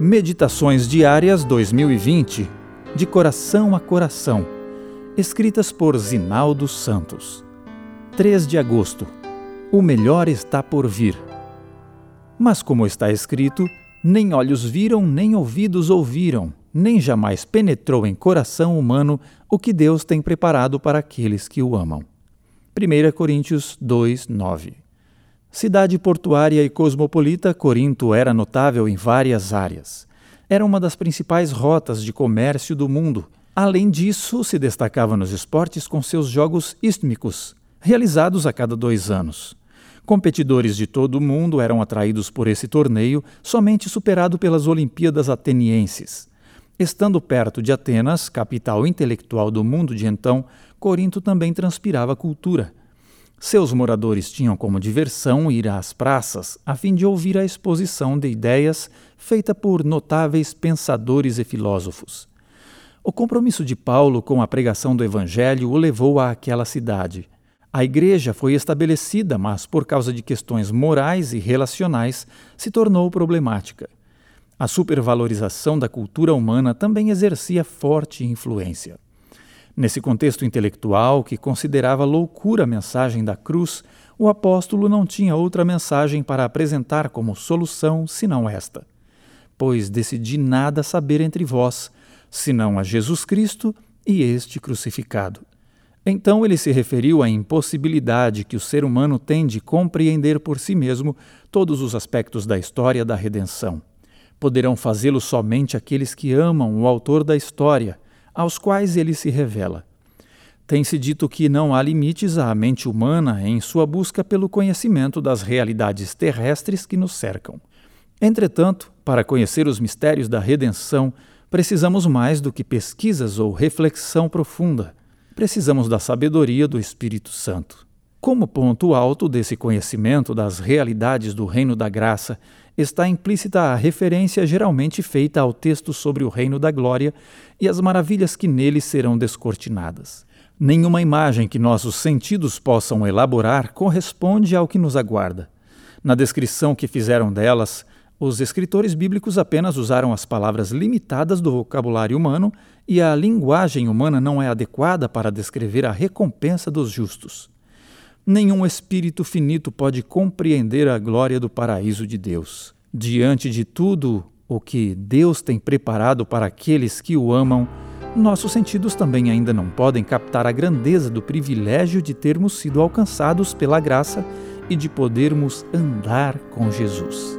Meditações Diárias 2020 De Coração a Coração, escritas por Zinaldo Santos. 3 de agosto. O melhor está por vir. Mas, como está escrito, nem olhos viram, nem ouvidos ouviram, nem jamais penetrou em coração humano o que Deus tem preparado para aqueles que o amam. 1 Coríntios 2, 9 Cidade portuária e cosmopolita, Corinto era notável em várias áreas. Era uma das principais rotas de comércio do mundo. Além disso, se destacava nos esportes com seus jogos istmicos, realizados a cada dois anos. Competidores de todo o mundo eram atraídos por esse torneio, somente superado pelas Olimpíadas Atenienses. Estando perto de Atenas, capital intelectual do mundo de então, Corinto também transpirava cultura. Seus moradores tinham como diversão ir às praças a fim de ouvir a exposição de ideias feita por notáveis pensadores e filósofos. O compromisso de Paulo com a pregação do Evangelho o levou àquela cidade. A igreja foi estabelecida, mas por causa de questões morais e relacionais se tornou problemática. A supervalorização da cultura humana também exercia forte influência. Nesse contexto intelectual, que considerava loucura a mensagem da cruz, o apóstolo não tinha outra mensagem para apresentar como solução senão esta: Pois decidi nada saber entre vós, senão a Jesus Cristo e este crucificado. Então ele se referiu à impossibilidade que o ser humano tem de compreender por si mesmo todos os aspectos da história da redenção. Poderão fazê-lo somente aqueles que amam o autor da história aos quais ele se revela. Tem-se dito que não há limites à mente humana em sua busca pelo conhecimento das realidades terrestres que nos cercam. Entretanto, para conhecer os mistérios da redenção, precisamos mais do que pesquisas ou reflexão profunda. Precisamos da sabedoria do Espírito Santo. Como ponto alto desse conhecimento das realidades do reino da graça está implícita a referência geralmente feita ao texto sobre o reino da glória e as maravilhas que nele serão descortinadas. Nenhuma imagem que nossos sentidos possam elaborar corresponde ao que nos aguarda. Na descrição que fizeram delas, os escritores bíblicos apenas usaram as palavras limitadas do vocabulário humano e a linguagem humana não é adequada para descrever a recompensa dos justos. Nenhum espírito finito pode compreender a glória do paraíso de Deus. Diante de tudo o que Deus tem preparado para aqueles que o amam, nossos sentidos também ainda não podem captar a grandeza do privilégio de termos sido alcançados pela graça e de podermos andar com Jesus.